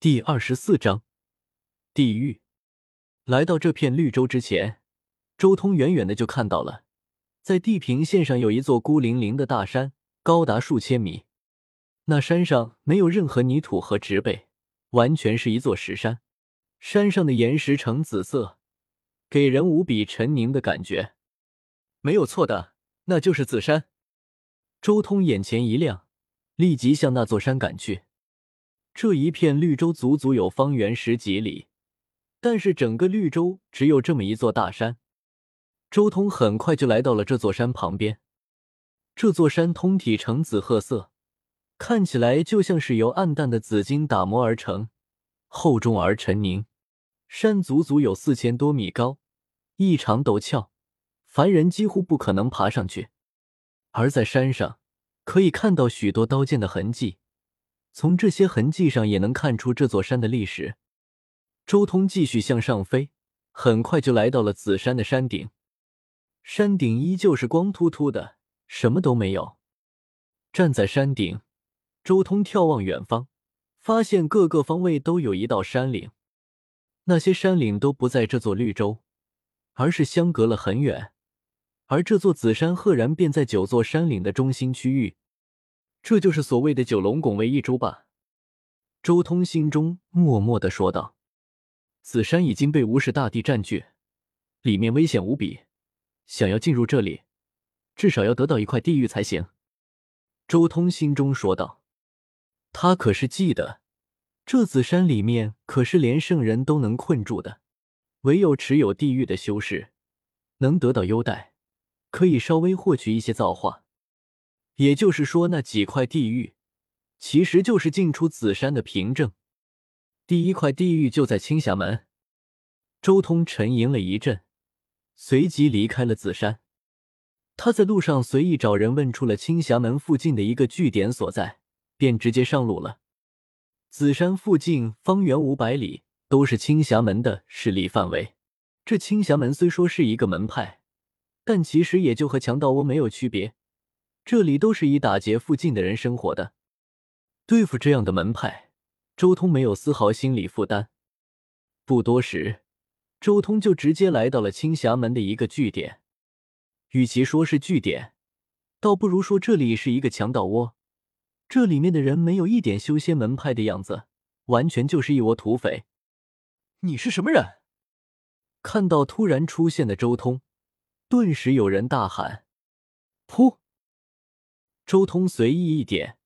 第二十四章地狱。来到这片绿洲之前，周通远远的就看到了，在地平线上有一座孤零零的大山，高达数千米。那山上没有任何泥土和植被，完全是一座石山。山上的岩石呈紫色，给人无比沉凝的感觉。没有错的，那就是紫山。周通眼前一亮，立即向那座山赶去。这一片绿洲足足有方圆十几里，但是整个绿洲只有这么一座大山。周通很快就来到了这座山旁边。这座山通体呈紫褐色，看起来就像是由暗淡的紫金打磨而成，厚重而沉凝。山足足有四千多米高，异常陡峭，凡人几乎不可能爬上去。而在山上，可以看到许多刀剑的痕迹。从这些痕迹上也能看出这座山的历史。周通继续向上飞，很快就来到了紫山的山顶。山顶依旧是光秃秃的，什么都没有。站在山顶，周通眺望远方，发现各个方位都有一道山岭。那些山岭都不在这座绿洲，而是相隔了很远。而这座紫山赫然便在九座山岭的中心区域。这就是所谓的九龙拱为一珠吧？周通心中默默的说道：“紫山已经被无始大帝占据，里面危险无比，想要进入这里，至少要得到一块地狱才行。”周通心中说道：“他可是记得，这紫山里面可是连圣人都能困住的，唯有持有地狱的修士，能得到优待，可以稍微获取一些造化。”也就是说，那几块地狱其实就是进出紫山的凭证。第一块地狱就在青霞门。周通沉吟了一阵，随即离开了紫山。他在路上随意找人问出了青霞门附近的一个据点所在，便直接上路了。紫山附近方圆五百里都是青霞门的势力范围。这青霞门虽说是一个门派，但其实也就和强盗窝没有区别。这里都是以打劫附近的人生活的，对付这样的门派，周通没有丝毫心理负担。不多时，周通就直接来到了青霞门的一个据点。与其说是据点，倒不如说这里是一个强盗窝。这里面的人没有一点修仙门派的样子，完全就是一窝土匪。你是什么人？看到突然出现的周通，顿时有人大喊：“噗！”周通随意一点，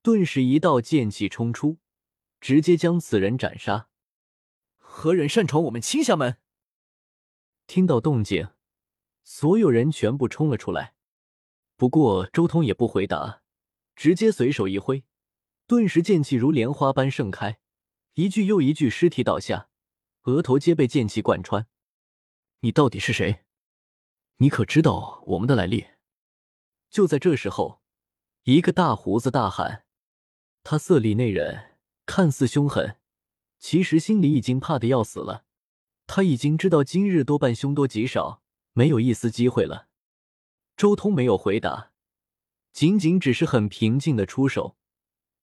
顿时一道剑气冲出，直接将此人斩杀。何人擅闯我们青霞门？听到动静，所有人全部冲了出来。不过周通也不回答，直接随手一挥，顿时剑气如莲花般盛开，一具又一具尸体倒下，额头皆被剑气贯穿。你到底是谁？你可知道我们的来历？就在这时候。一个大胡子大喊：“他色厉内荏，看似凶狠，其实心里已经怕的要死了。他已经知道今日多半凶多吉少，没有一丝机会了。”周通没有回答，仅仅只是很平静的出手，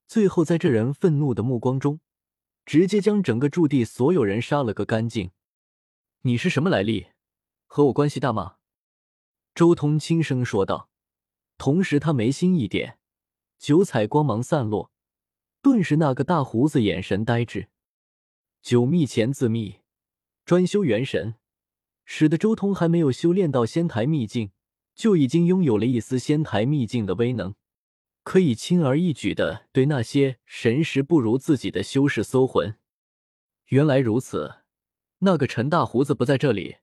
最后在这人愤怒的目光中，直接将整个驻地所有人杀了个干净。你是什么来历？和我关系大吗？周通轻声说道。同时，他眉心一点，九彩光芒散落，顿时那个大胡子眼神呆滞。九秘前自秘，专修元神，使得周通还没有修炼到仙台秘境，就已经拥有了一丝仙台秘境的威能，可以轻而易举的对那些神识不如自己的修士搜魂。原来如此，那个陈大胡子不在这里，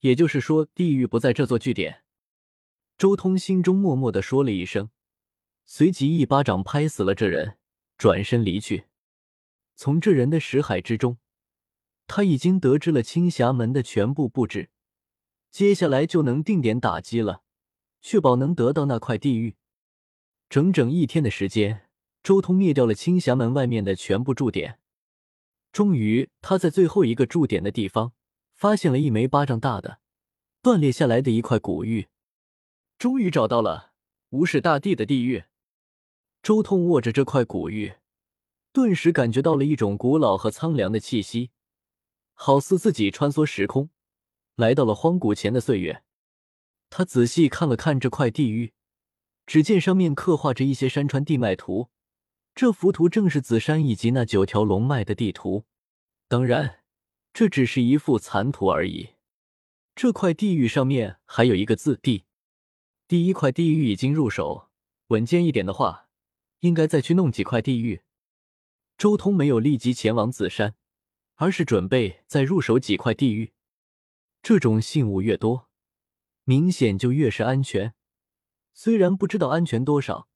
也就是说，地狱不在这座据点。周通心中默默的说了一声，随即一巴掌拍死了这人，转身离去。从这人的识海之中，他已经得知了青霞门的全部布置，接下来就能定点打击了，确保能得到那块地狱。整整一天的时间，周通灭掉了青霞门外面的全部驻点。终于，他在最后一个驻点的地方，发现了一枚巴掌大的、断裂下来的一块古玉。终于找到了无始大帝的地狱。周通握着这块古玉，顿时感觉到了一种古老和苍凉的气息，好似自己穿梭时空，来到了荒古前的岁月。他仔细看了看这块地域，只见上面刻画着一些山川地脉图，这幅图正是紫山以及那九条龙脉的地图。当然，这只是一幅残图而已。这块地域上面还有一个字“地”，第一块地狱已经入手，稳健一点的话，应该再去弄几块地狱。周通没有立即前往紫山，而是准备再入手几块地狱。这种信物越多。明显就越是安全，虽然不知道安全多少，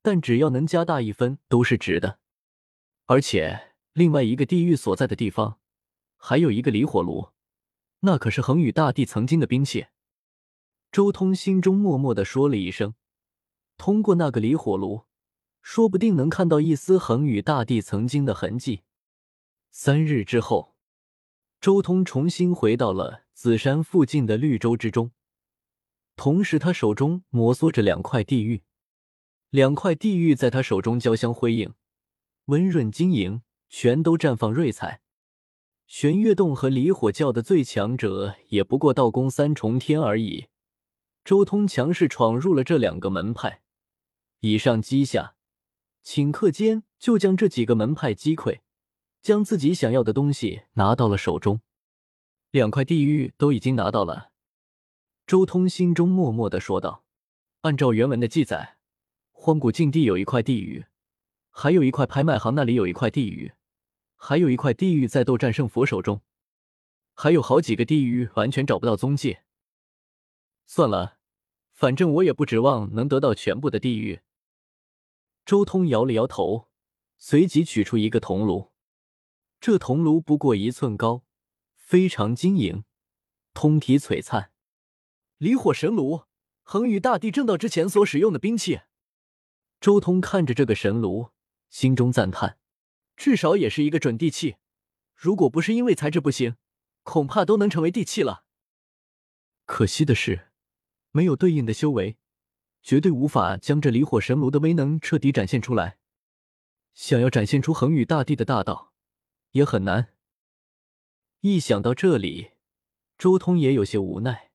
但只要能加大一分都是值的。而且另外一个地狱所在的地方，还有一个离火炉，那可是恒宇大帝曾经的兵器。周通心中默默的说了一声：“通过那个离火炉，说不定能看到一丝恒宇大帝曾经的痕迹。”三日之后，周通重新回到了紫山附近的绿洲之中。同时，他手中摩挲着两块地域，两块地域在他手中交相辉映，温润晶莹，全都绽放瑞彩。玄月洞和离火教的最强者也不过道宫三重天而已。周通强势闯入了这两个门派，以上击下，顷刻间就将这几个门派击溃，将自己想要的东西拿到了手中。两块地狱都已经拿到了。周通心中默默的说道：“按照原文的记载，荒古禁地有一块地狱，还有一块拍卖行那里有一块地狱，还有一块地狱在斗战胜佛手中，还有好几个地狱完全找不到踪迹。算了，反正我也不指望能得到全部的地狱。”周通摇了摇头，随即取出一个铜炉，这铜炉不过一寸高，非常晶莹，通体璀璨。离火神炉，恒宇大帝正道之前所使用的兵器。周通看着这个神炉，心中赞叹：至少也是一个准地器。如果不是因为材质不行，恐怕都能成为地器了。可惜的是，没有对应的修为，绝对无法将这离火神炉的威能彻底展现出来。想要展现出恒宇大帝的大道，也很难。一想到这里，周通也有些无奈。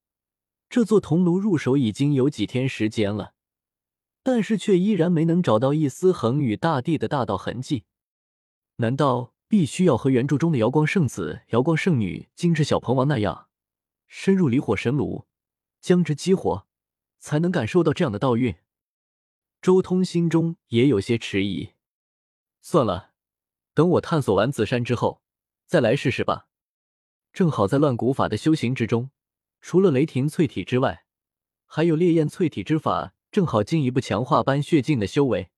这座铜炉入手已经有几天时间了，但是却依然没能找到一丝恒宇大帝的大道痕迹。难道必须要和原著中的瑶光圣子、瑶光圣女、精致小鹏王那样，深入离火神炉，将之激活，才能感受到这样的道运？周通心中也有些迟疑。算了，等我探索完紫山之后，再来试试吧。正好在乱古法的修行之中。除了雷霆淬体之外，还有烈焰淬体之法，正好进一步强化般血境的修为。